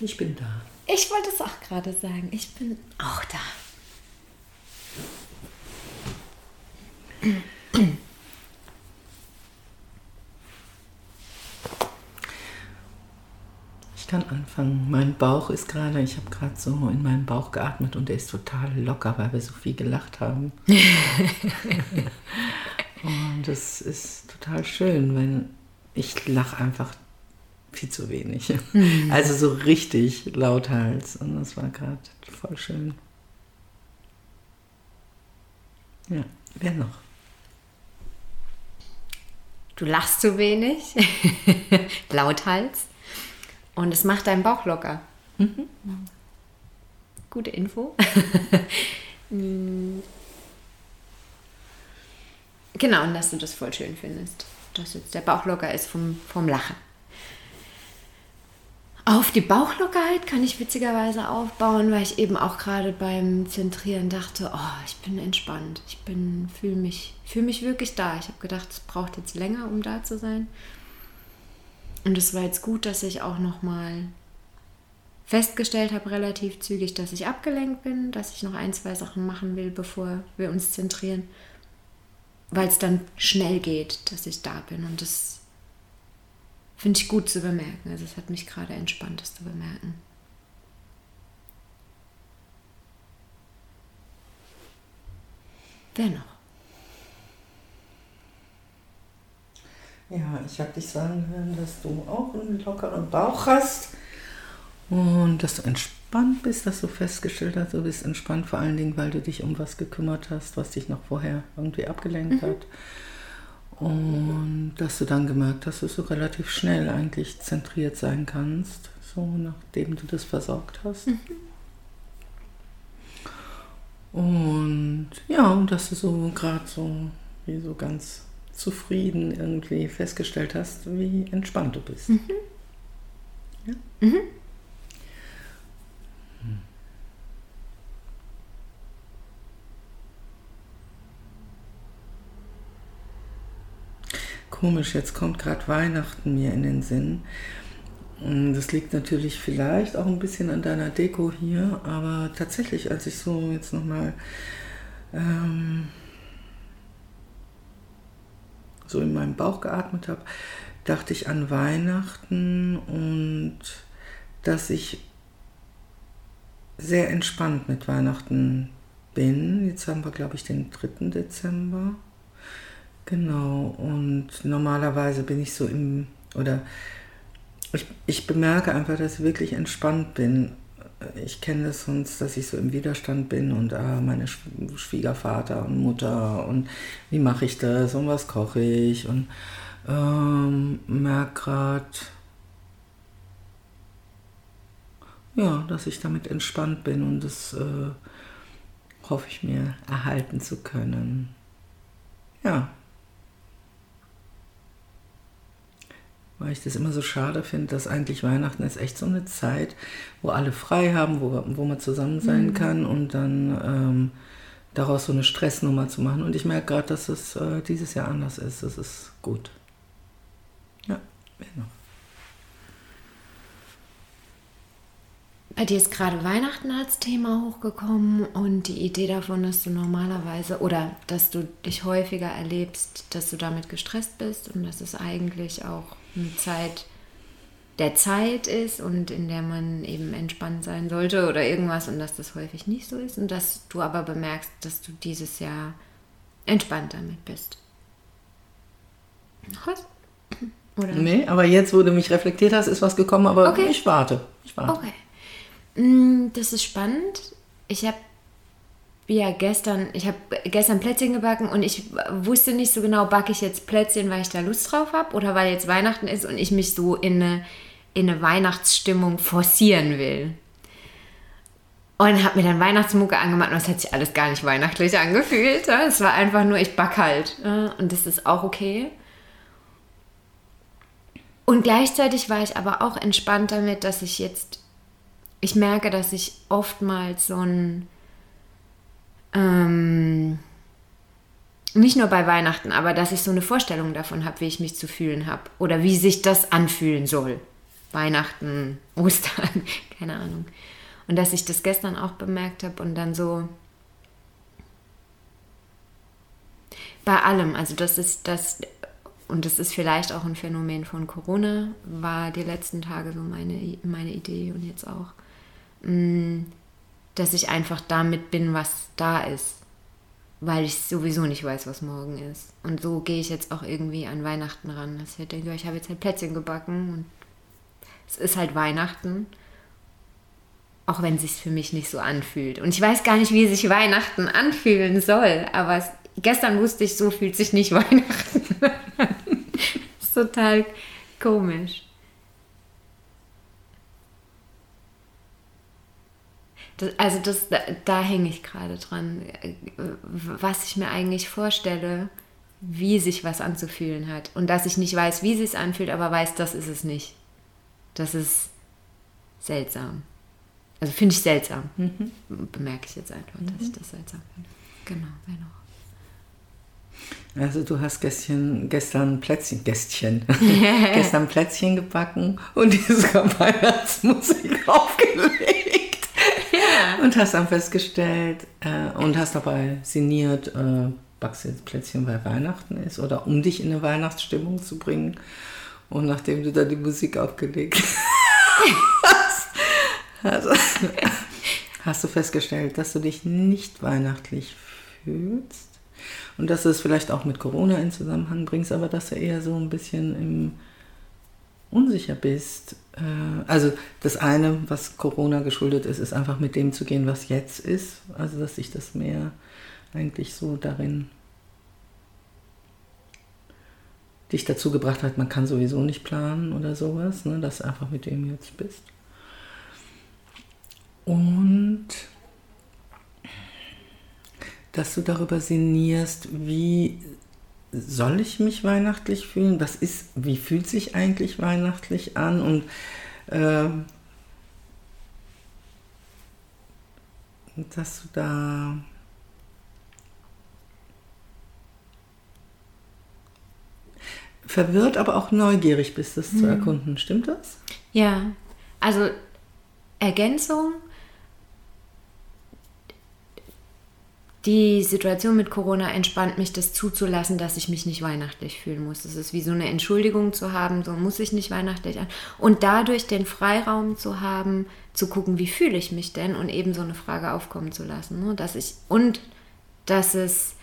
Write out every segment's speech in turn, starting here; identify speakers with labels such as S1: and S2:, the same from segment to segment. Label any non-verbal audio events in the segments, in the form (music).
S1: Ich bin da.
S2: Ich wollte es auch gerade sagen. Ich bin auch da.
S1: Ich kann anfangen. Mein Bauch ist gerade, ich habe gerade so in meinen Bauch geatmet und der ist total locker, weil wir so viel gelacht haben. (laughs) und das ist total schön, wenn ich lache einfach viel zu wenig. Mhm. Also so richtig lauthals. Und das war gerade voll schön. Ja, wer noch?
S2: Du lachst zu wenig, (laughs) lauthals. Und es macht deinen Bauch locker. Mhm. Gute Info. (laughs) genau, und dass du das voll schön findest. Dass jetzt der Bauch locker ist vom, vom Lachen. Auf die Bauchlockerheit kann ich witzigerweise aufbauen, weil ich eben auch gerade beim Zentrieren dachte, oh, ich bin entspannt. Ich bin, fühle mich, fühle mich wirklich da. Ich habe gedacht, es braucht jetzt länger, um da zu sein. Und es war jetzt gut, dass ich auch noch mal festgestellt habe, relativ zügig, dass ich abgelenkt bin, dass ich noch ein, zwei Sachen machen will, bevor wir uns zentrieren, weil es dann schnell geht, dass ich da bin. Und das Finde ich gut zu bemerken. Also es hat mich gerade entspannt, das zu bemerken. Wer noch?
S1: Ja, ich habe dich sagen hören, dass du auch einen lockeren Bauch hast und dass du entspannt bist, dass du festgestellt hast, du bist entspannt, vor allen Dingen, weil du dich um was gekümmert hast, was dich noch vorher irgendwie abgelenkt mhm. hat. Und dass du dann gemerkt hast, dass du relativ schnell eigentlich zentriert sein kannst, so nachdem du das versorgt hast. Mhm. Und ja, und dass du so gerade so wie so ganz zufrieden irgendwie festgestellt hast, wie entspannt du bist. Mhm. Ja? Mhm. Komisch, jetzt kommt gerade Weihnachten mir in den Sinn. Das liegt natürlich vielleicht auch ein bisschen an deiner Deko hier, aber tatsächlich, als ich so jetzt nochmal ähm, so in meinem Bauch geatmet habe, dachte ich an Weihnachten und dass ich sehr entspannt mit Weihnachten bin. Jetzt haben wir, glaube ich, den 3. Dezember. Genau, und normalerweise bin ich so im, oder ich, ich bemerke einfach, dass ich wirklich entspannt bin. Ich kenne das sonst, dass ich so im Widerstand bin und ah, meine Schwiegervater und Mutter und wie mache ich das und was koche ich und ähm, merke gerade, ja, dass ich damit entspannt bin und das äh, hoffe ich mir erhalten zu können. Ja, weil ich das immer so schade finde, dass eigentlich Weihnachten ist echt so eine Zeit, wo alle frei haben, wo, wo man zusammen sein mhm. kann und dann ähm, daraus so eine Stressnummer zu machen. Und ich merke gerade, dass es äh, dieses Jahr anders ist. Das ist gut. Ja, noch?
S2: Bei dir ist gerade Weihnachten als Thema hochgekommen und die Idee davon, dass du normalerweise oder dass du dich häufiger erlebst, dass du damit gestresst bist und dass es eigentlich auch eine Zeit der Zeit ist und in der man eben entspannt sein sollte oder irgendwas und dass das häufig nicht so ist und dass du aber bemerkst, dass du dieses Jahr entspannt damit bist.
S1: Was? Oder? Nee, aber jetzt, wo du mich reflektiert hast, ist was gekommen, aber okay. ich warte. Ich warte.
S2: Okay. Mm, das ist spannend. Ich habe ja, gestern, ich habe gestern Plätzchen gebacken und ich wusste nicht so genau, backe ich jetzt Plätzchen, weil ich da Lust drauf habe oder weil jetzt Weihnachten ist und ich mich so in eine, in eine Weihnachtsstimmung forcieren will. Und habe mir dann Weihnachtsmucke angemacht und es hat sich alles gar nicht weihnachtlich angefühlt. Es war einfach nur, ich back halt. Und das ist auch okay. Und gleichzeitig war ich aber auch entspannt damit, dass ich jetzt, ich merke, dass ich oftmals so ein ähm, nicht nur bei Weihnachten, aber dass ich so eine Vorstellung davon habe, wie ich mich zu fühlen habe oder wie sich das anfühlen soll. Weihnachten, (laughs) Ostern, keine Ahnung. Und dass ich das gestern auch bemerkt habe und dann so bei allem, also das ist das, und das ist vielleicht auch ein Phänomen von Corona, war die letzten Tage so meine, meine Idee und jetzt auch, mm, dass ich einfach damit bin, was da ist, weil ich sowieso nicht weiß, was morgen ist. Und so gehe ich jetzt auch irgendwie an Weihnachten ran, dass ich halt denke, ich habe jetzt halt Plätzchen gebacken und es ist halt Weihnachten auch wenn es sich für mich nicht so anfühlt. Und ich weiß gar nicht, wie sich Weihnachten anfühlen soll, aber es, gestern wusste ich, so fühlt sich nicht (laughs) Weihnachten. das ist total komisch. Das, also das, da, da hänge ich gerade dran, was ich mir eigentlich vorstelle, wie sich was anzufühlen hat. Und dass ich nicht weiß, wie es sich anfühlt, aber weiß, das ist es nicht. Das ist seltsam. Also finde ich seltsam. Mhm. Bemerke ich jetzt einfach, dass ich mhm. das seltsam finde. Genau, genau.
S1: Also du hast gestern, gestern Plätzchen, Gästchen, (laughs) gestern Plätzchen gebacken und diese Weihnachtsmusik aufgelegt. Und hast dann festgestellt äh, und hast dabei sinniert, äh, backst jetzt Plätzchen, weil Weihnachten ist oder um dich in eine Weihnachtsstimmung zu bringen. Und nachdem du da die Musik aufgelegt hast, also, hast du festgestellt, dass du dich nicht weihnachtlich fühlst und dass du es vielleicht auch mit Corona in Zusammenhang bringst, aber dass du eher so ein bisschen im unsicher bist. Äh, also das eine, was Corona geschuldet ist, ist einfach mit dem zu gehen, was jetzt ist. Also dass sich das mehr eigentlich so darin dich dazu gebracht hat, man kann sowieso nicht planen oder sowas, ne, dass du einfach mit dem jetzt bist. Und dass du darüber sinnierst, wie soll ich mich weihnachtlich fühlen? Was ist, wie fühlt sich eigentlich weihnachtlich an? Und äh, dass du da verwirrt, aber auch neugierig bist, das hm. zu erkunden. Stimmt das?
S2: Ja, also Ergänzung die Situation mit Corona entspannt mich, das zuzulassen, dass ich mich nicht weihnachtlich fühlen muss. Es ist wie so eine Entschuldigung zu haben, so muss ich nicht weihnachtlich an. Und dadurch den Freiraum zu haben, zu gucken, wie fühle ich mich denn und eben so eine Frage aufkommen zu lassen. Ne? Dass ich, und dass es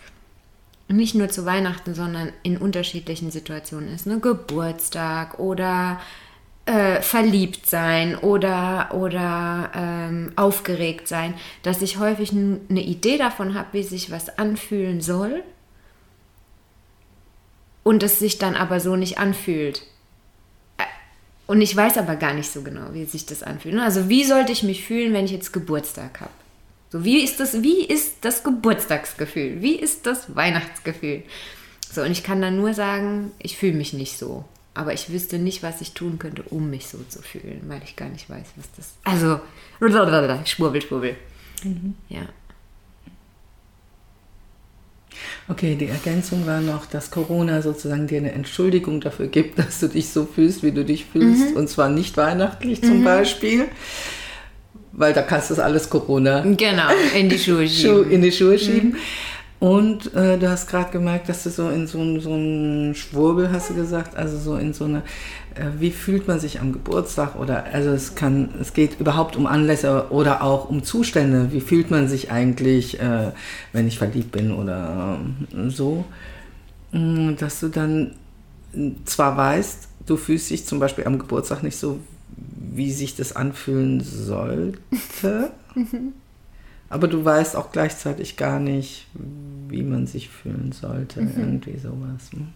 S2: nicht nur zu Weihnachten, sondern in unterschiedlichen Situationen ist. Ne? Geburtstag oder äh, verliebt sein oder, oder ähm, aufgeregt sein, dass ich häufig eine Idee davon habe, wie sich was anfühlen soll und es sich dann aber so nicht anfühlt. Äh, und ich weiß aber gar nicht so genau, wie sich das anfühlt. Also wie sollte ich mich fühlen, wenn ich jetzt Geburtstag habe? So, wie ist das, wie ist das Geburtstagsgefühl? Wie ist das Weihnachtsgefühl? So, und ich kann dann nur sagen, ich fühle mich nicht so. Aber ich wüsste nicht, was ich tun könnte, um mich so zu fühlen, weil ich gar nicht weiß, was das. Also, schwurbel, schwurbel. Mhm. Ja.
S1: Okay, die Ergänzung war noch, dass Corona sozusagen dir eine Entschuldigung dafür gibt, (laughs) dass du dich so fühlst, wie du dich fühlst. Mhm. Und zwar nicht weihnachtlich zum mhm. Beispiel. Weil da kannst du das alles Corona.
S2: Genau, in die Schuhe (laughs) schieben.
S1: in die Schuhe schieben. Und äh, du hast gerade gemerkt, dass du so in so, so einen Schwurbel, hast du gesagt, also so in so eine, äh, wie fühlt man sich am Geburtstag oder, also es kann, es geht überhaupt um Anlässe oder auch um Zustände. Wie fühlt man sich eigentlich, äh, wenn ich verliebt bin oder äh, so, mm, dass du dann zwar weißt, du fühlst dich zum Beispiel am Geburtstag nicht so, wie sich das anfühlen sollte. (laughs) Aber du weißt auch gleichzeitig gar nicht, wie man sich fühlen sollte. Mhm. Irgendwie sowas. Ne?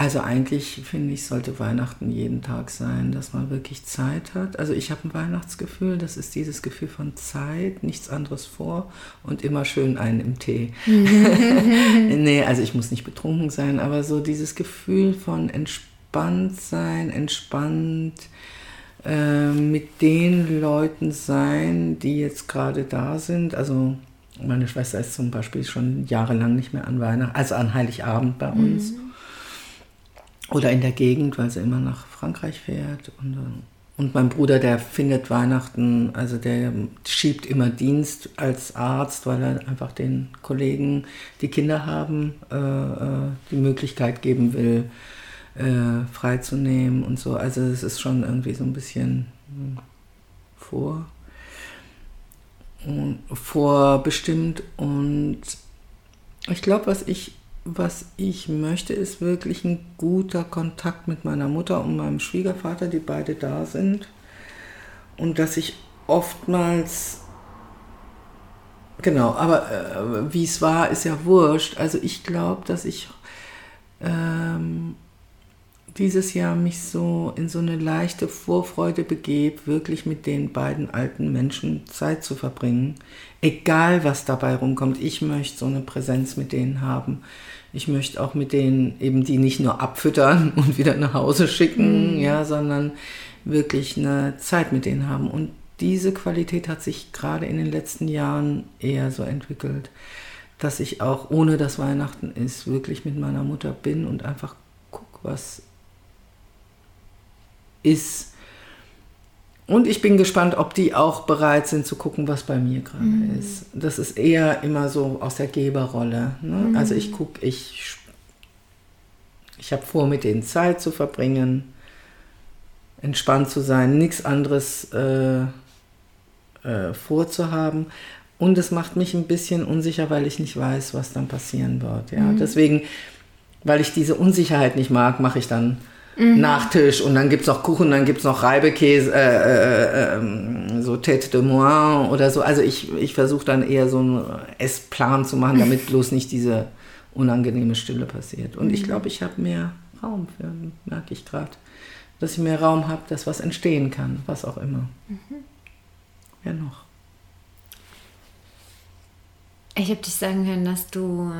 S1: Also eigentlich finde ich, sollte Weihnachten jeden Tag sein, dass man wirklich Zeit hat. Also ich habe ein Weihnachtsgefühl, das ist dieses Gefühl von Zeit, nichts anderes vor und immer schön einen im Tee. (laughs) nee, also ich muss nicht betrunken sein, aber so dieses Gefühl von entspannt sein, entspannt äh, mit den Leuten sein, die jetzt gerade da sind. Also Meine Schwester ist zum Beispiel schon jahrelang nicht mehr an Weihnachten, also an Heiligabend bei uns. Mhm. Oder in der Gegend, weil sie immer nach Frankreich fährt. Und, äh, und mein Bruder, der findet Weihnachten, also der schiebt immer Dienst als Arzt, weil er einfach den Kollegen, die Kinder haben, äh, äh die Möglichkeit geben will, äh, freizunehmen und so. Also es ist schon irgendwie so ein bisschen hm, vor, vorbestimmt. Und ich glaube, was ich, was ich möchte, ist wirklich ein guter Kontakt mit meiner Mutter und meinem Schwiegervater, die beide da sind. Und dass ich oftmals Genau, aber äh, wie es war, ist ja wurscht. Also ich glaube, dass ich ähm, dieses Jahr mich so in so eine leichte Vorfreude begebe, wirklich mit den beiden alten Menschen Zeit zu verbringen. Egal, was dabei rumkommt, ich möchte so eine Präsenz mit denen haben. Ich möchte auch mit denen eben die nicht nur abfüttern (laughs) und wieder nach Hause schicken, mhm. ja, sondern wirklich eine Zeit mit denen haben. Und diese Qualität hat sich gerade in den letzten Jahren eher so entwickelt, dass ich auch, ohne dass Weihnachten ist, wirklich mit meiner Mutter bin und einfach gucke, was ist. Und ich bin gespannt, ob die auch bereit sind zu gucken, was bei mir gerade mhm. ist. Das ist eher immer so aus der Geberrolle. Ne? Mhm. Also ich gucke, ich, ich habe vor, mit denen Zeit zu verbringen, entspannt zu sein, nichts anderes äh, äh, vorzuhaben. Und es macht mich ein bisschen unsicher, weil ich nicht weiß, was dann passieren wird. Ja? Mhm. Deswegen, weil ich diese Unsicherheit nicht mag, mache ich dann mhm. Nachtisch und dann gibt es noch Kuchen, dann gibt es noch Reibekäse, äh, äh, äh, so Tête de Moine oder so. Also ich, ich versuche dann eher so einen Essplan zu machen, damit (laughs) bloß nicht diese unangenehme Stille passiert. Und mhm. ich glaube, ich habe mehr Raum für, merke ich gerade, dass ich mehr Raum habe, dass was entstehen kann, was auch immer. Mhm. Wer noch?
S2: Ich habe dich sagen hören, dass du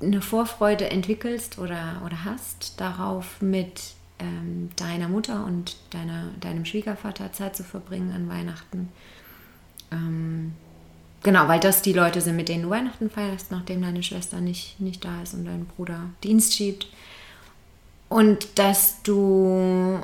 S2: eine Vorfreude entwickelst oder, oder hast, darauf mit ähm, deiner Mutter und deiner, deinem Schwiegervater Zeit zu verbringen an Weihnachten. Ähm, genau, weil das die Leute sind, mit denen du Weihnachten feierst, nachdem deine Schwester nicht, nicht da ist und dein Bruder Dienst schiebt. Und dass du,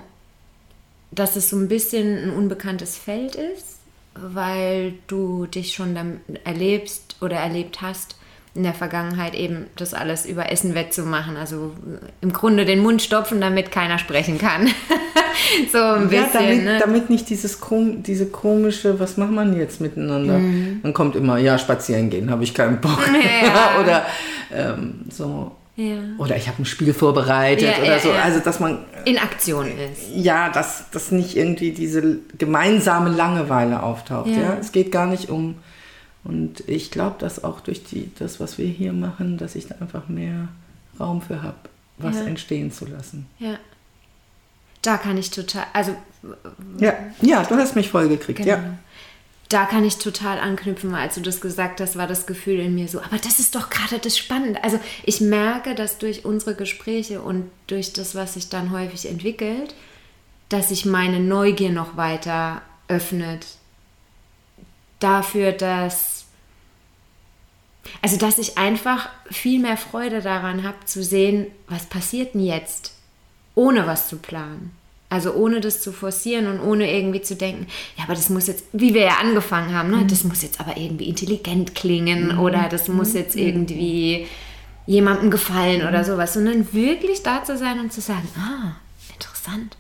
S2: dass es so ein bisschen ein unbekanntes Feld ist, weil du dich schon erlebst oder erlebt hast, in der Vergangenheit eben das alles über Essen wettzumachen. Also im Grunde den Mund stopfen, damit keiner sprechen kann. (laughs)
S1: so ein ja, bisschen. Damit, ne? damit nicht dieses diese komische, was macht man jetzt miteinander? Mhm. Man kommt immer, ja, spazieren gehen, habe ich keinen Bock. Ja. (laughs) oder ähm, so. Ja. Oder ich habe ein Spiel vorbereitet ja, oder so. Also, dass man.
S2: In Aktion ist.
S1: Ja, dass, dass nicht irgendwie diese gemeinsame Langeweile auftaucht. Ja. Es geht gar nicht um und ich glaube, dass auch durch die, das, was wir hier machen, dass ich da einfach mehr Raum für habe, was ja. entstehen zu lassen.
S2: Ja. Da kann ich total, also.
S1: Ja, ja du hast mich voll gekriegt, genau. ja.
S2: Da kann ich total anknüpfen, als du das gesagt hast, war das Gefühl in mir so, aber das ist doch gerade das Spannende. Also ich merke, dass durch unsere Gespräche und durch das, was sich dann häufig entwickelt, dass sich meine Neugier noch weiter öffnet dafür, dass also dass ich einfach viel mehr Freude daran habe zu sehen, was passiert denn jetzt, ohne was zu planen. Also ohne das zu forcieren und ohne irgendwie zu denken, ja, aber das muss jetzt, wie wir ja angefangen haben, ne, mhm. das muss jetzt aber irgendwie intelligent klingen mhm. oder das muss mhm. jetzt irgendwie jemandem gefallen oder mhm. sowas, sondern wirklich da zu sein und zu sagen, ah, interessant.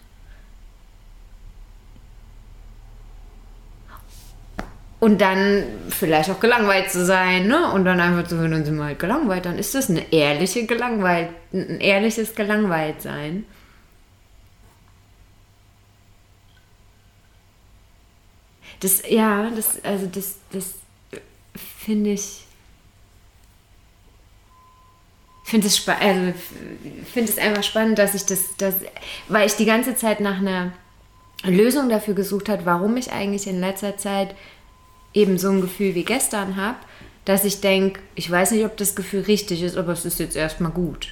S2: Und dann vielleicht auch gelangweilt zu sein, ne? Und dann einfach zu hören, dann sind wir halt gelangweilt. Dann ist das eine ehrliche Gelangweilt, ein ehrliches Gelangweiltsein. Das, ja, das, also das, das finde ich, finde es also finde es einfach spannend, dass ich das, das, weil ich die ganze Zeit nach einer Lösung dafür gesucht habe, warum ich eigentlich in letzter Zeit eben so ein Gefühl wie gestern habe, dass ich denke, ich weiß nicht, ob das Gefühl richtig ist, aber es ist jetzt erstmal gut.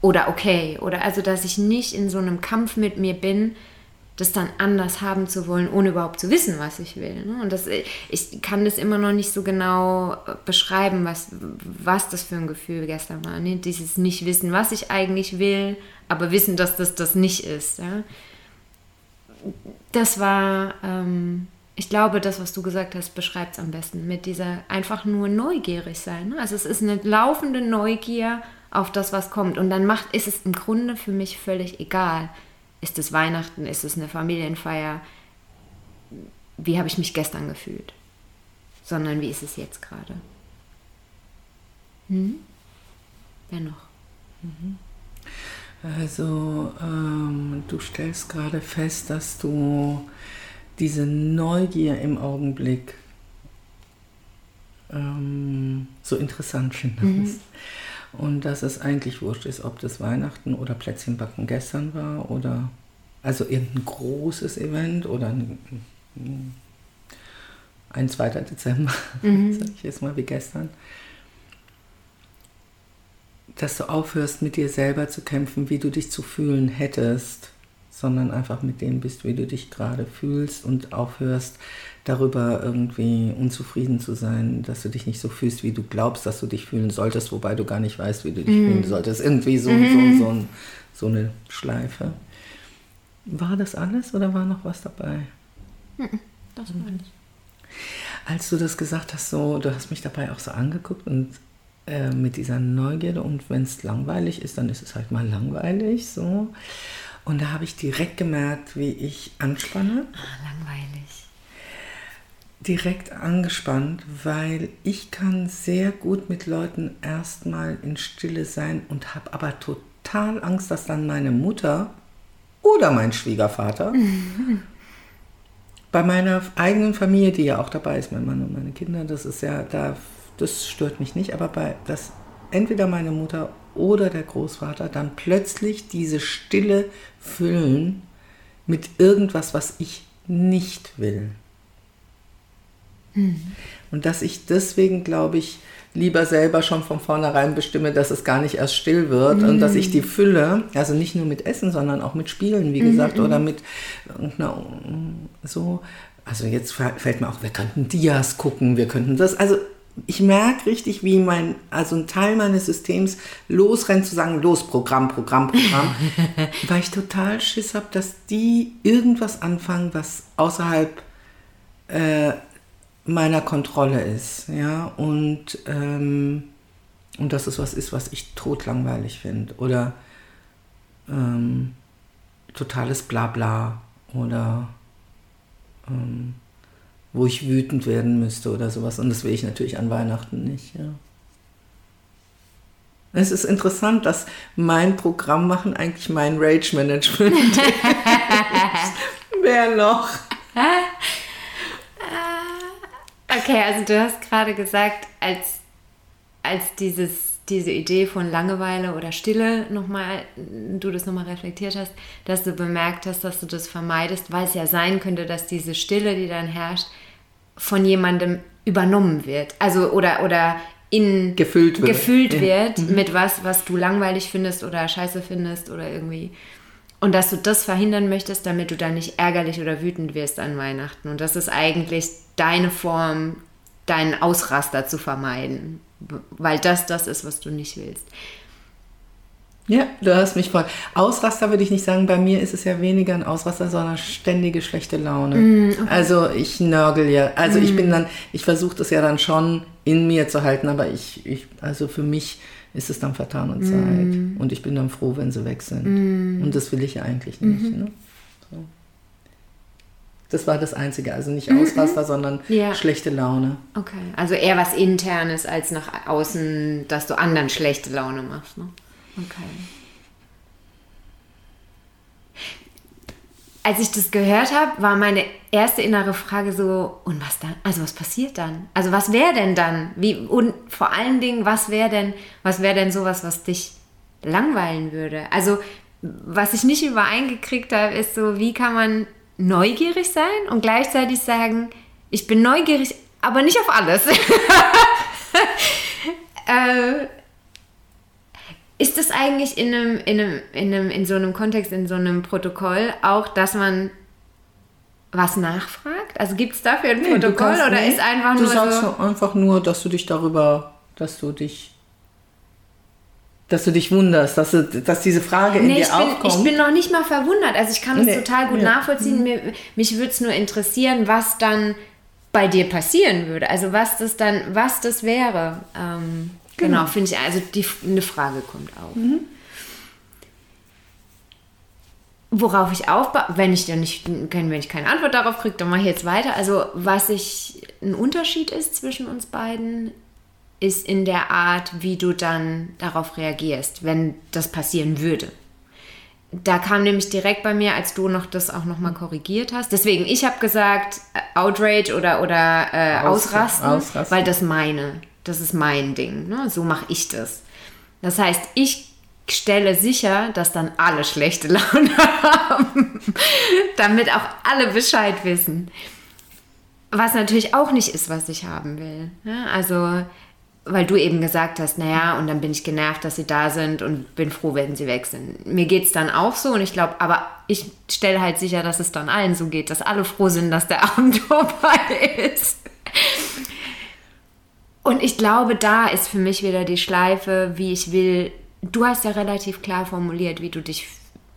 S2: Oder okay. Oder also, dass ich nicht in so einem Kampf mit mir bin, das dann anders haben zu wollen, ohne überhaupt zu wissen, was ich will. Ne? Und das, ich kann das immer noch nicht so genau äh, beschreiben, was, was das für ein Gefühl gestern war. Ne? Dieses Nicht-Wissen, was ich eigentlich will, aber wissen, dass das das nicht ist. Das war, ähm, ich glaube, das, was du gesagt hast, beschreibt es am besten mit dieser einfach nur neugierig sein. Ne? Also es ist eine laufende Neugier auf das, was kommt. Und dann macht, ist es im Grunde für mich völlig egal, ist es Weihnachten? Ist es eine Familienfeier? Wie habe ich mich gestern gefühlt? Sondern wie ist es jetzt gerade? Hm? Wer noch?
S1: Mhm. Also, ähm, du stellst gerade fest, dass du diese Neugier im Augenblick ähm, so interessant findest. Mhm. Und dass es eigentlich wurscht ist, ob das Weihnachten oder Plätzchenbacken gestern war oder also irgendein großes Event oder ein, ein 2. Dezember, (laughs) mhm. sage ich jetzt mal wie gestern. Dass du aufhörst, mit dir selber zu kämpfen, wie du dich zu fühlen hättest, sondern einfach mit dem bist, wie du dich gerade fühlst und aufhörst, darüber irgendwie unzufrieden zu sein, dass du dich nicht so fühlst, wie du glaubst, dass du dich fühlen solltest, wobei du gar nicht weißt, wie du dich mm. fühlen solltest. Irgendwie so, mm. so, so, so, eine Schleife. War das alles oder war noch was dabei?
S2: Mhm. Das war alles.
S1: Als du das gesagt hast, so, du hast mich dabei auch so angeguckt und äh, mit dieser Neugierde und wenn es langweilig ist, dann ist es halt mal langweilig so. Und da habe ich direkt gemerkt, wie ich anspanne.
S2: Ah, langweilig
S1: direkt angespannt, weil ich kann sehr gut mit Leuten erstmal in Stille sein und habe aber total Angst, dass dann meine Mutter oder mein Schwiegervater (laughs) bei meiner eigenen Familie, die ja auch dabei ist, mein Mann und meine Kinder, das ist ja da, das stört mich nicht, aber bei das entweder meine Mutter oder der Großvater dann plötzlich diese Stille füllen mit irgendwas, was ich nicht will. Mhm. Und dass ich deswegen, glaube ich, lieber selber schon von vornherein bestimme, dass es gar nicht erst still wird mhm. und dass ich die Fülle, also nicht nur mit Essen, sondern auch mit Spielen, wie gesagt, mhm. oder mit na, so, also jetzt fällt mir auch, wir könnten Dias gucken, wir könnten das, also ich merke richtig, wie mein, also ein Teil meines Systems losrennt zu sagen, los, Programm, Programm, Programm, (laughs) weil ich total Schiss habe, dass die irgendwas anfangen, was außerhalb äh, meiner Kontrolle ist. Ja? Und, ähm, und dass es was ist, was ich totlangweilig finde. Oder ähm, totales Blabla. Oder ähm, wo ich wütend werden müsste oder sowas. Und das will ich natürlich an Weihnachten nicht. Ja. Es ist interessant, dass mein Programm machen eigentlich mein Rage Management ist. (laughs) Wer noch?
S2: Okay, also du hast gerade gesagt, als, als dieses, diese Idee von Langeweile oder Stille nochmal, du das nochmal reflektiert hast, dass du bemerkt hast, dass du das vermeidest, weil es ja sein könnte, dass diese Stille, die dann herrscht, von jemandem übernommen wird. Also oder, oder in
S1: gefüllt wird,
S2: gefüllt wird ja. Mhm. mit was, was du langweilig findest oder scheiße findest oder irgendwie. Und dass du das verhindern möchtest, damit du dann nicht ärgerlich oder wütend wirst an Weihnachten. Und das ist eigentlich deine Form, deinen Ausraster zu vermeiden, weil das das ist, was du nicht willst.
S1: Ja, du hast mich voll. Ausraster würde ich nicht sagen, bei mir ist es ja weniger ein Ausraster, sondern ständige schlechte Laune. Mm, okay. Also ich nörgel ja. Also mm. ich bin dann, ich versuche das ja dann schon in mir zu halten, aber ich, ich also für mich ist es dann vertane mm. Zeit. Und ich bin dann froh, wenn sie weg sind. Mm. Und das will ich ja eigentlich nicht. -hmm. Ne? Das war das Einzige. Also nicht Ausraster, mhm. sondern ja. schlechte Laune.
S2: Okay. Also eher was Internes als nach außen, dass du anderen schlechte Laune machst. Ne? Okay. Als ich das gehört habe, war meine erste innere Frage so, und was dann? Also was passiert dann? Also was wäre denn dann? Wie, und vor allen Dingen, was wäre denn, was wäre denn sowas, was dich langweilen würde? Also was ich nicht übereingekriegt habe, ist so, wie kann man neugierig sein und gleichzeitig sagen, ich bin neugierig, aber nicht auf alles. (laughs) äh, ist das eigentlich in, einem, in, einem, in, einem, in so einem Kontext, in so einem Protokoll auch, dass man was nachfragt? Also gibt es dafür ein nee, Protokoll kannst, oder nee, ist einfach
S1: nur.
S2: Du
S1: sagst so einfach nur, dass du dich darüber, dass du dich. Dass du dich wunderst, dass, du, dass diese Frage in nee, dir
S2: ich bin,
S1: aufkommt.
S2: Ich bin noch nicht mal verwundert. Also ich kann es nee, total gut ja. nachvollziehen. Mir, mich würde es nur interessieren, was dann bei dir passieren würde. Also was das dann, was das wäre. Ähm, genau, genau finde ich, also die, eine Frage kommt auf. Mhm. Worauf ich aufbaue, wenn ich dann nicht, wenn ich keine Antwort darauf kriege, dann mache ich jetzt weiter. Also, was ich ein Unterschied ist zwischen uns beiden, ist in der Art, wie du dann darauf reagierst, wenn das passieren würde. Da kam nämlich direkt bei mir, als du noch das auch nochmal korrigiert hast. Deswegen, ich habe gesagt, äh, Outrage oder, oder äh, ausrasten, ausrasten, weil das meine, das ist mein Ding. Ne? So mache ich das. Das heißt, ich stelle sicher, dass dann alle schlechte (laughs) Laune haben, damit auch alle Bescheid wissen. Was natürlich auch nicht ist, was ich haben will. Ja, also, weil du eben gesagt hast, naja, und dann bin ich genervt, dass sie da sind und bin froh, wenn sie weg sind. Mir geht es dann auch so und ich glaube, aber ich stelle halt sicher, dass es dann allen so geht, dass alle froh sind, dass der (laughs) Abend vorbei ist. Und ich glaube, da ist für mich wieder die Schleife, wie ich will, du hast ja relativ klar formuliert, wie du dich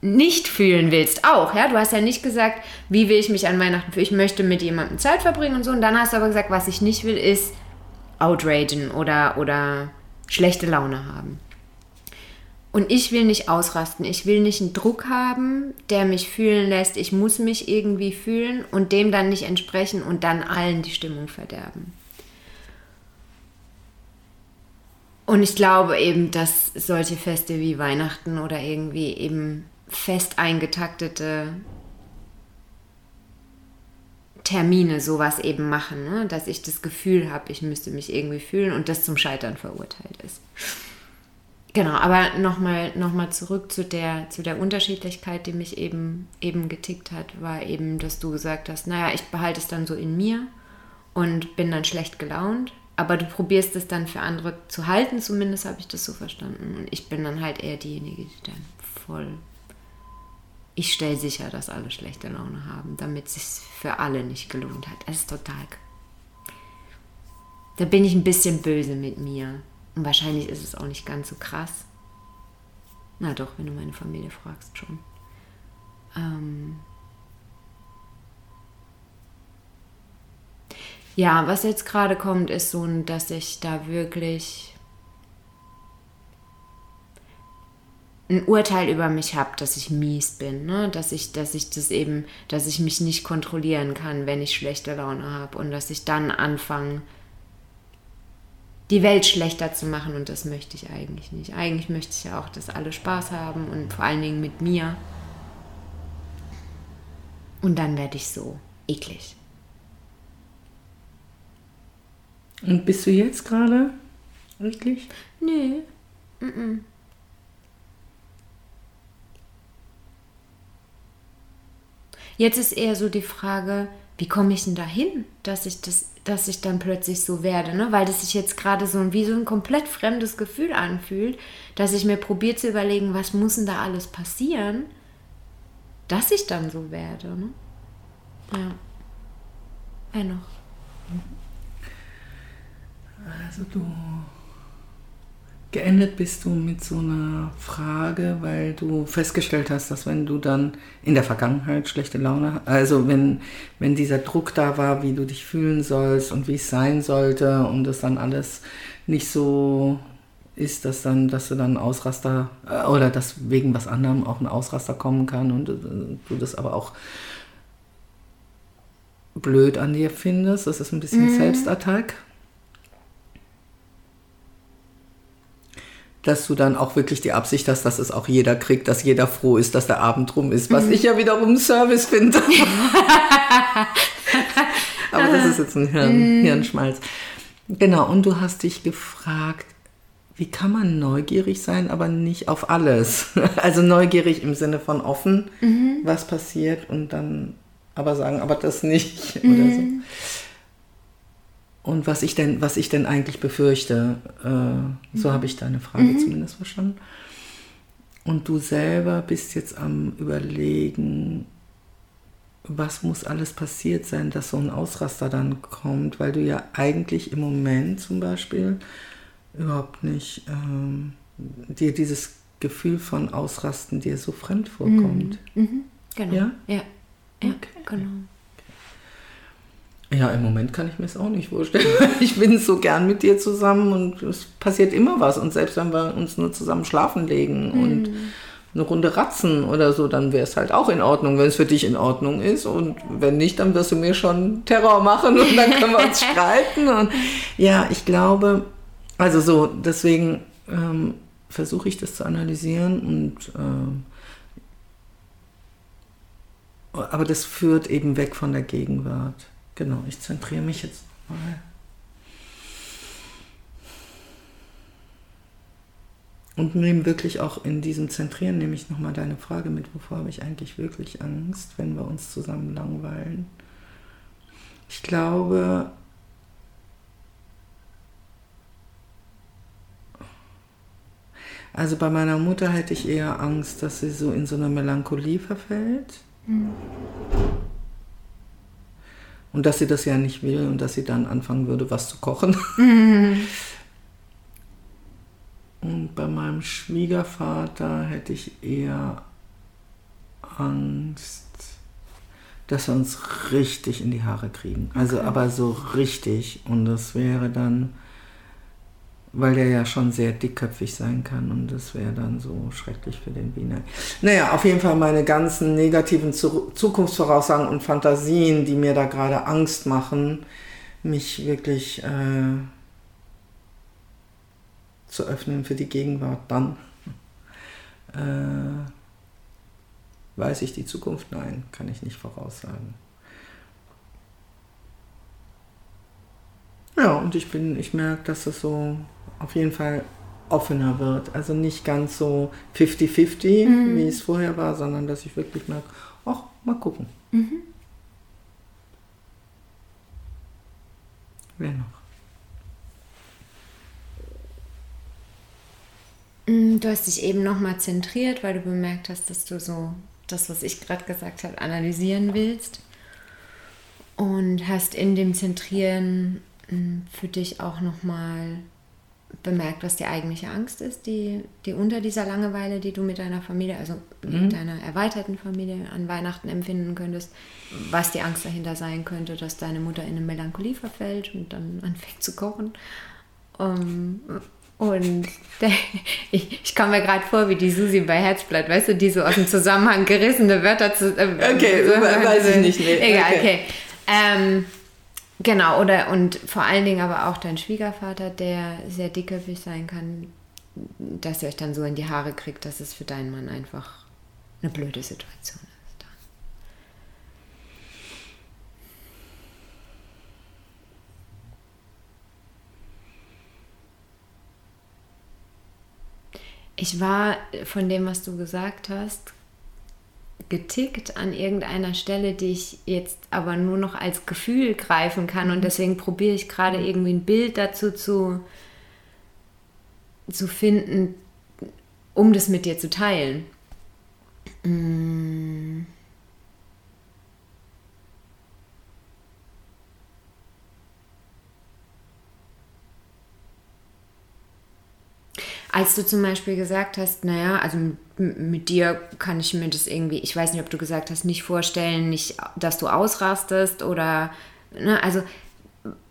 S2: nicht fühlen willst, auch, ja. Du hast ja nicht gesagt, wie will ich mich an Weihnachten fühlen. Ich möchte mit jemandem Zeit verbringen und so. Und dann hast du aber gesagt, was ich nicht will, ist outragen oder, oder schlechte Laune haben. Und ich will nicht ausrasten. Ich will nicht einen Druck haben, der mich fühlen lässt, ich muss mich irgendwie fühlen und dem dann nicht entsprechen und dann allen die Stimmung verderben. Und ich glaube eben, dass solche Feste wie Weihnachten oder irgendwie eben fest eingetaktete Termine sowas eben machen, ne? dass ich das Gefühl habe, ich müsste mich irgendwie fühlen und das zum Scheitern verurteilt ist. Genau, aber nochmal noch mal zurück zu der, zu der Unterschiedlichkeit, die mich eben, eben getickt hat, war eben, dass du gesagt hast, naja, ich behalte es dann so in mir und bin dann schlecht gelaunt aber du probierst es dann für andere zu halten, zumindest habe ich das so verstanden. Und ich bin dann halt eher diejenige, die dann voll. Ich stelle sicher, dass alle schlechte Laune haben, damit es sich für alle nicht gelohnt hat. Es ist total. Da bin ich ein bisschen böse mit mir. Und wahrscheinlich ist es auch nicht ganz so krass. Na doch, wenn du meine Familie fragst, schon. Ähm, Ja, was jetzt gerade kommt, ist so, dass ich da wirklich ein Urteil über mich habe, dass ich mies bin, ne? dass ich, dass ich das eben, dass ich mich nicht kontrollieren kann, wenn ich schlechte Laune habe und dass ich dann anfange, die Welt schlechter zu machen und das möchte ich eigentlich nicht. Eigentlich möchte ich ja auch, dass alle Spaß haben und vor allen Dingen mit mir. Und dann werde ich so eklig.
S1: Und bist du jetzt gerade richtig?
S2: Nö. Mm -mm. Jetzt ist eher so die Frage, wie komme ich denn dahin, dass ich das, dass ich dann plötzlich so werde, ne? Weil das sich jetzt gerade so wie so ein komplett fremdes Gefühl anfühlt, dass ich mir probiere zu überlegen, was muss denn da alles passieren, dass ich dann so werde, ne? Ja. Wer noch?
S1: Also du geendet bist du mit so einer Frage, weil du festgestellt hast, dass wenn du dann in der Vergangenheit schlechte Laune, also wenn, wenn dieser Druck da war, wie du dich fühlen sollst und wie es sein sollte und das dann alles nicht so ist, dass dann, dass du dann Ausraster äh, oder dass wegen was anderem auch ein Ausraster kommen kann und äh, du das aber auch blöd an dir findest. Das ist ein bisschen mhm. Selbstattack. Dass du dann auch wirklich die Absicht hast, dass es auch jeder kriegt, dass jeder froh ist, dass der Abend rum ist, was mhm. ich ja wiederum Service finde. (laughs) Aber das ist jetzt ein Hirn, mhm. Hirnschmalz. Genau, und du hast dich gefragt, wie kann man neugierig sein, aber nicht auf alles? (laughs) Also neugierig im Sinne von offen, mhm. was passiert und dann aber sagen, aber das nicht oder so. Und was ich denn, was ich denn eigentlich befürchte. Äh, so mhm. habe ich deine Frage mhm. zumindest verstanden. Und du selber bist jetzt am Überlegen, was muss alles passiert sein, dass so ein Ausraster dann kommt, weil du ja eigentlich im Moment zum Beispiel überhaupt nicht ähm, dir dieses Gefühl von Ausrasten dir so fremd vorkommt.
S2: Mhm. Mhm. Genau.
S1: Ja?
S2: Ja, ja
S1: Okay.
S2: genau.
S1: Ja, im Moment kann ich mir es auch nicht vorstellen. (laughs) Ich bin so gern mit dir zusammen und es passiert immer was. Und selbst wenn wir uns nur zusammen schlafen legen und eine Runde ratzen oder so, dann wäre es halt auch in Ordnung, wenn es für dich in Ordnung ist. Und wenn nicht, dann wirst du mir schon Terror machen und dann können wir uns (laughs) streiten. Und ja, ich glaube, also so, deswegen ähm, versuche ich das zu analysieren und ähm, aber das führt eben weg von der Gegenwart. Genau, ich zentriere mich jetzt mal. Und nehme wirklich auch in diesem Zentrieren, nehme ich nochmal deine Frage mit, wovor habe ich eigentlich wirklich Angst, wenn wir uns zusammen langweilen. Ich glaube, also bei meiner Mutter hätte ich eher Angst, dass sie so in so eine Melancholie verfällt. Und dass sie das ja nicht will und dass sie dann anfangen würde, was zu kochen. Und bei meinem Schwiegervater hätte ich eher Angst, dass wir uns richtig in die Haare kriegen. Also aber so richtig. Und das wäre dann, weil der ja schon sehr dickköpfig sein kann und das wäre dann so schrecklich für den Wiener. Naja, auf jeden Fall meine ganzen negativen Zu Zukunftsvoraussagen und Fantasien, die mir da gerade Angst machen, mich wirklich äh, zu öffnen für die Gegenwart, dann äh, weiß ich die Zukunft? Nein, kann ich nicht voraussagen. Ja, und ich bin, ich merke, dass es so auf jeden Fall offener wird. Also nicht ganz so 50-50,
S2: Mhm.
S1: wie es vorher war, sondern dass ich wirklich merke, ach, mal gucken.
S2: Mhm.
S1: Wer noch?
S2: Mm, Du hast dich eben nochmal zentriert, weil du bemerkt hast, dass du so das, was ich gerade gesagt habe, analysieren willst. Und hast in dem Zentrieren für dich auch nochmal bemerkt, was die eigentliche Angst ist, die, die unter dieser Langeweile, die du mit deiner Familie, also mit deiner erweiterten Familie an Weihnachten empfinden könntest, was die Angst dahinter sein könnte, dass deine Mutter in eine Melancholie verfällt und dann anfängt zu kochen. Ähm, und (laughs) ich, ich komme mir gerade vor wie die Susi bei Herzblatt, weißt du, die so aus dem Zusammenhang gerissene Wörter zu. Äh,
S1: Okay,
S2: so-
S1: weiß ich nicht, nee,
S2: Egal,
S1: okay.
S2: okay. Ähm, genau, oder und vor allen Dingen aber auch dein Schwiegervater, der sehr dickköpfig sein kann, dass ihr euch dann so in die Haare kriegt, dass es für deinen Mann einfach eine blöde Situation ist. Ich war von dem, was du gesagt hast, getickt an irgendeiner Stelle, die ich jetzt aber nur noch als Gefühl greifen kann. Und deswegen probiere ich gerade irgendwie ein Bild dazu zu, zu finden, um das mit dir zu teilen. Mm. Als du zum Beispiel gesagt hast, naja, also mit dir kann ich mir das irgendwie, ich weiß nicht, ob du gesagt hast, nicht vorstellen, nicht, dass du ausrastest oder, ne, also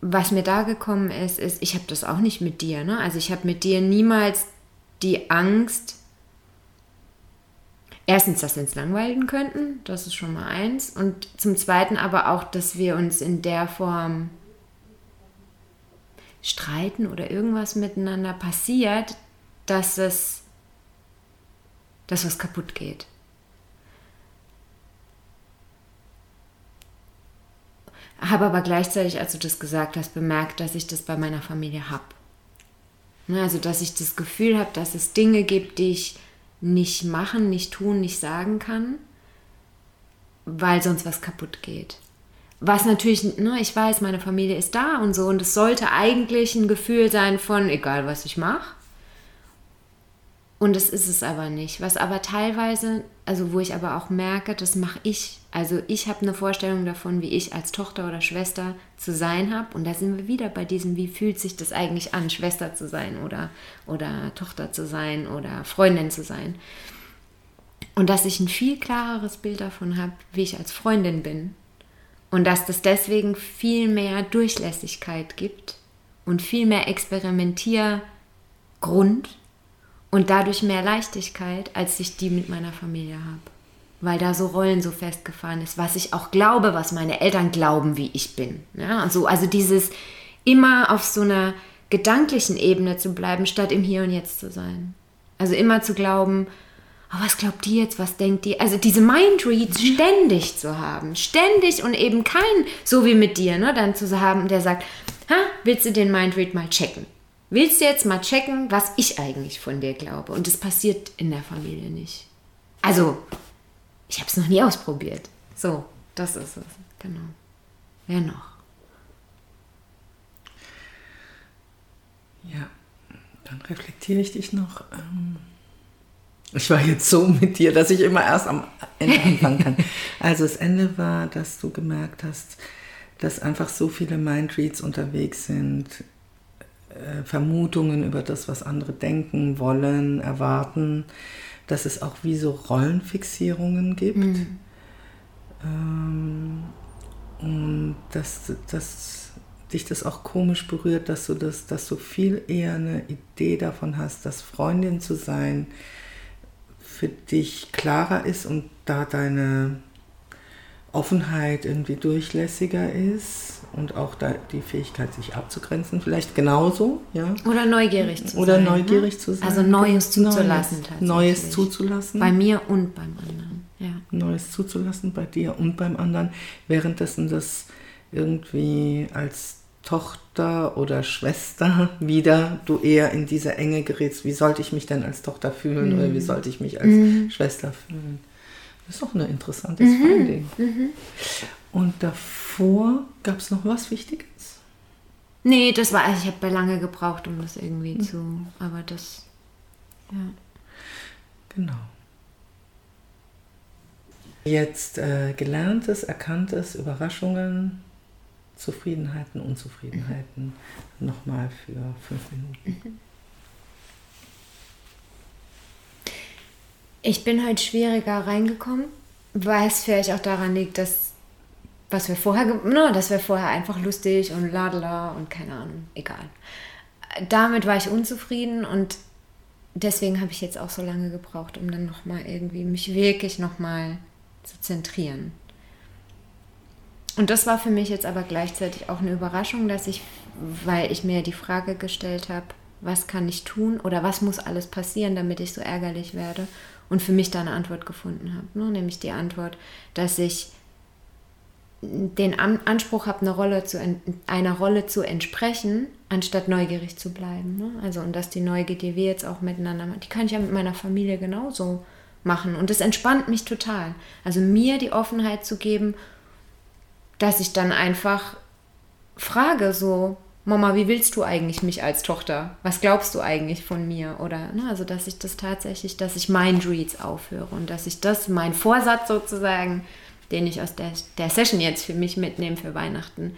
S2: was mir da gekommen ist, ist, ich habe das auch nicht mit dir, ne? Also ich habe mit dir niemals die Angst, erstens, dass wir uns langweilen könnten, das ist schon mal eins, und zum Zweiten aber auch, dass wir uns in der Form streiten oder irgendwas miteinander passiert, dass es, dass was kaputt geht. Habe aber gleichzeitig, als du das gesagt hast, bemerkt, dass ich das bei meiner Familie habe. Also, dass ich das Gefühl habe, dass es Dinge gibt, die ich nicht machen, nicht tun, nicht sagen kann, weil sonst was kaputt geht. Was natürlich, ne, ich weiß, meine Familie ist da und so, und es sollte eigentlich ein Gefühl sein von, egal was ich mache. Und es ist es aber nicht. Was aber teilweise, also wo ich aber auch merke, das mache ich. Also ich habe eine Vorstellung davon, wie ich als Tochter oder Schwester zu sein habe. Und da sind wir wieder bei diesem, wie fühlt sich das eigentlich an, Schwester zu sein oder, oder Tochter zu sein oder Freundin zu sein. Und dass ich ein viel klareres Bild davon habe, wie ich als Freundin bin. Und dass das deswegen viel mehr Durchlässigkeit gibt und viel mehr Experimentiergrund und dadurch mehr Leichtigkeit, als ich die mit meiner Familie habe. Weil da so Rollen so festgefahren ist, was ich auch glaube, was meine Eltern glauben, wie ich bin. Ja, und so, also dieses immer auf so einer gedanklichen Ebene zu bleiben, statt im Hier und Jetzt zu sein. Also immer zu glauben, oh, was glaubt die jetzt, was denkt die? Also diese Mindreads ständig zu haben, ständig und eben kein, so wie mit dir, ne, dann zu haben, der sagt, ha, willst du den Mindread mal checken? Willst du jetzt mal checken, was ich eigentlich von dir glaube? Und das passiert in der Familie nicht. Also, ich habe es noch nie ausprobiert. So, das ist es. Genau. Wer noch?
S1: Ja, dann reflektiere ich dich noch. Ähm, ich war jetzt so mit dir, dass ich immer erst am Ende (laughs) anfangen kann. Also das Ende war, dass du gemerkt hast, dass einfach so viele Mindreads unterwegs sind, Vermutungen über das, was andere denken, wollen, erwarten, dass es auch wie so Rollenfixierungen gibt. Mhm. Ähm, und dass, dass dich das auch komisch berührt, dass du das, dass du viel eher eine Idee davon hast, dass Freundin zu sein für dich klarer ist und da deine Offenheit irgendwie durchlässiger ist und auch da die Fähigkeit, sich abzugrenzen, vielleicht genauso, ja.
S2: Oder neugierig
S1: zu Oder sein. Oder neugierig ne? zu sein.
S2: Also Neues zuzulassen
S1: Neues, zuzulassen.
S2: Bei mir und beim anderen, ja.
S1: Neues zuzulassen bei dir und beim anderen, währenddessen das irgendwie als Tochter oder Schwester wieder du eher in diese Enge gerätst. Wie sollte ich mich denn als Tochter fühlen mhm. oder wie sollte ich mich als mhm. Schwester fühlen? Das ist auch ein interessantes mhm. Finding. Mhm. Und davor gab es noch was Wichtiges?
S2: Nee, das war, also ich habe lange gebraucht, um das irgendwie mhm. zu, aber das, ja.
S1: Genau. Jetzt äh, gelerntes, erkanntes, Überraschungen, Zufriedenheiten, Unzufriedenheiten mhm. nochmal für fünf Minuten. Mhm.
S2: Ich bin halt schwieriger reingekommen, weil es vielleicht auch daran liegt, dass was wir vorher, no, dass wir vorher einfach lustig und ladela und keine Ahnung, egal. Damit war ich unzufrieden und deswegen habe ich jetzt auch so lange gebraucht, um dann nochmal irgendwie mich wirklich nochmal zu zentrieren. Und das war für mich jetzt aber gleichzeitig auch eine Überraschung, dass ich, weil ich mir die Frage gestellt habe, was kann ich tun oder was muss alles passieren, damit ich so ärgerlich werde und für mich da eine Antwort gefunden habe. Ne? Nämlich die Antwort, dass ich den Anspruch habe, eine Rolle zu, einer Rolle zu entsprechen, anstatt neugierig zu bleiben. Ne? Also und dass die Neugier, die wir jetzt auch miteinander machen, die kann ich ja mit meiner Familie genauso machen. Und das entspannt mich total. Also mir die Offenheit zu geben, dass ich dann einfach frage, so, Mama, wie willst du eigentlich mich als Tochter? Was glaubst du eigentlich von mir? Oder, ne, also, dass ich das tatsächlich, dass ich Mindreads aufhöre und dass ich das, mein Vorsatz sozusagen, den ich aus der, der Session jetzt für mich mitnehme für Weihnachten,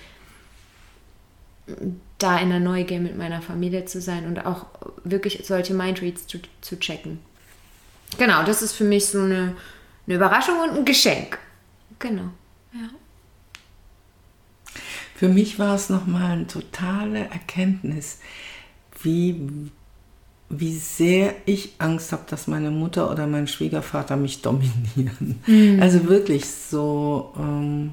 S2: da in der Neugier mit meiner Familie zu sein und auch wirklich solche Mindreads zu, zu checken. Genau, das ist für mich so eine, eine Überraschung und ein Geschenk. Genau, ja.
S1: Für mich war es nochmal eine totale Erkenntnis, wie, wie sehr ich Angst habe, dass meine Mutter oder mein Schwiegervater mich dominieren. Mhm. Also wirklich so. Ähm,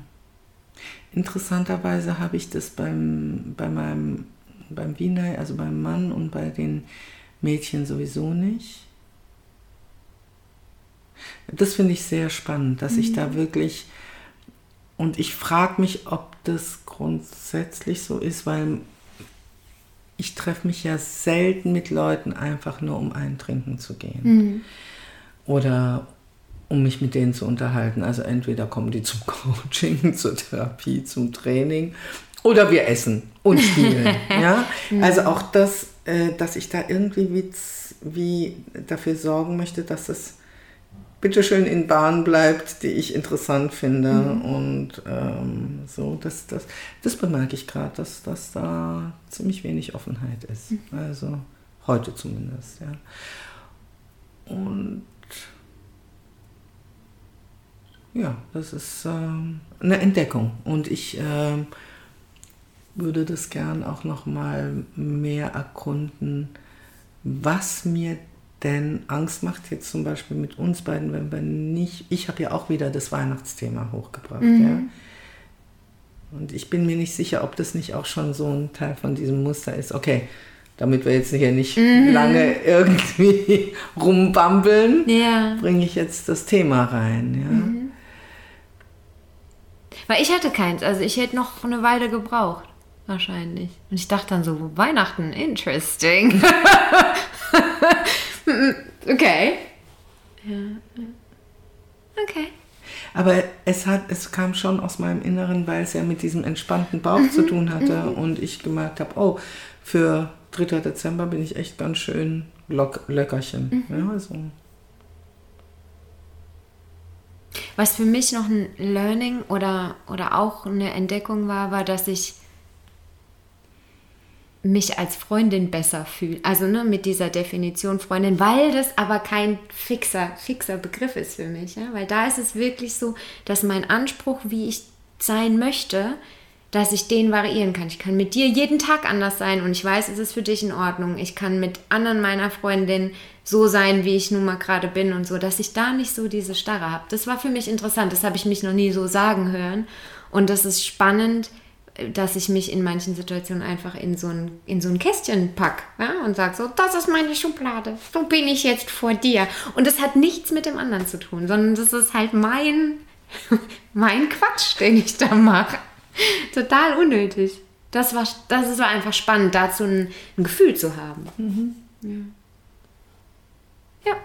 S1: interessanterweise habe ich das beim, bei meinem beim Wiener, also beim Mann und bei den Mädchen sowieso nicht. Das finde ich sehr spannend, dass mhm. ich da wirklich und ich frage mich, ob das grundsätzlich so ist, weil ich treffe mich ja selten mit Leuten einfach nur, um einen trinken zu gehen. Mhm. Oder um mich mit denen zu unterhalten. Also entweder kommen die zum (laughs) Coaching, zur Therapie, zum Training Oder wir essen und (laughs) spielen. ja? Also auch das, äh, dass ich da irgendwie wie, wie dafür sorgen möchte, dass es bitteschön in Bahn bleibt, die ich interessant finde. Mhm. Und ähm, so, das, das, das bemerke ich gerade, dass, dass da ziemlich wenig Offenheit ist. Mhm. Also heute zumindest, ja. Und ja, das ist ähm, eine Entdeckung. Und ich ähm, würde das gern auch noch mal mehr erkunden, was mir denn Angst macht jetzt zum Beispiel mit uns beiden, wenn wir nicht, ich habe ja auch wieder das Weihnachtsthema hochgebracht, mhm. ja. Und ich bin mir nicht sicher, ob das nicht auch schon so ein Teil von diesem Muster ist. Okay, damit wir jetzt hier nicht mhm. lange irgendwie (laughs) rumbambeln, ja. bringe ich jetzt das Thema rein. Ja. Mhm.
S2: Weil ich hatte keins, also ich hätte noch eine Weile gebraucht, wahrscheinlich. Und ich dachte dann so, Weihnachten, interesting. (laughs) (laughs) okay. Ja. Okay.
S1: Aber es, hat, es kam schon aus meinem Inneren, weil es ja mit diesem entspannten Bauch mhm. zu tun hatte mhm. und ich gemerkt habe, oh, für 3. Dezember bin ich echt ganz schön lock, Löckerchen. Mhm. Ja, so.
S2: Was für mich noch ein Learning oder, oder auch eine Entdeckung war, war, dass ich mich als Freundin besser fühle. Also ne, mit dieser Definition Freundin, weil das aber kein fixer, fixer Begriff ist für mich. Ja? Weil da ist es wirklich so, dass mein Anspruch, wie ich sein möchte, dass ich den variieren kann. Ich kann mit dir jeden Tag anders sein und ich weiß, es ist für dich in Ordnung. Ich kann mit anderen meiner Freundinnen so sein, wie ich nun mal gerade bin und so, dass ich da nicht so diese Starre habe. Das war für mich interessant. Das habe ich mich noch nie so sagen hören. Und das ist spannend, dass ich mich in manchen Situationen einfach in so ein, in so ein Kästchen pack ja, und sage so, das ist meine Schublade, so bin ich jetzt vor dir. Und das hat nichts mit dem anderen zu tun, sondern das ist halt mein, (laughs) mein Quatsch, den ich da mache. Total unnötig. Das war, das war einfach spannend, dazu ein, ein Gefühl zu haben. Mhm. Ja. ja.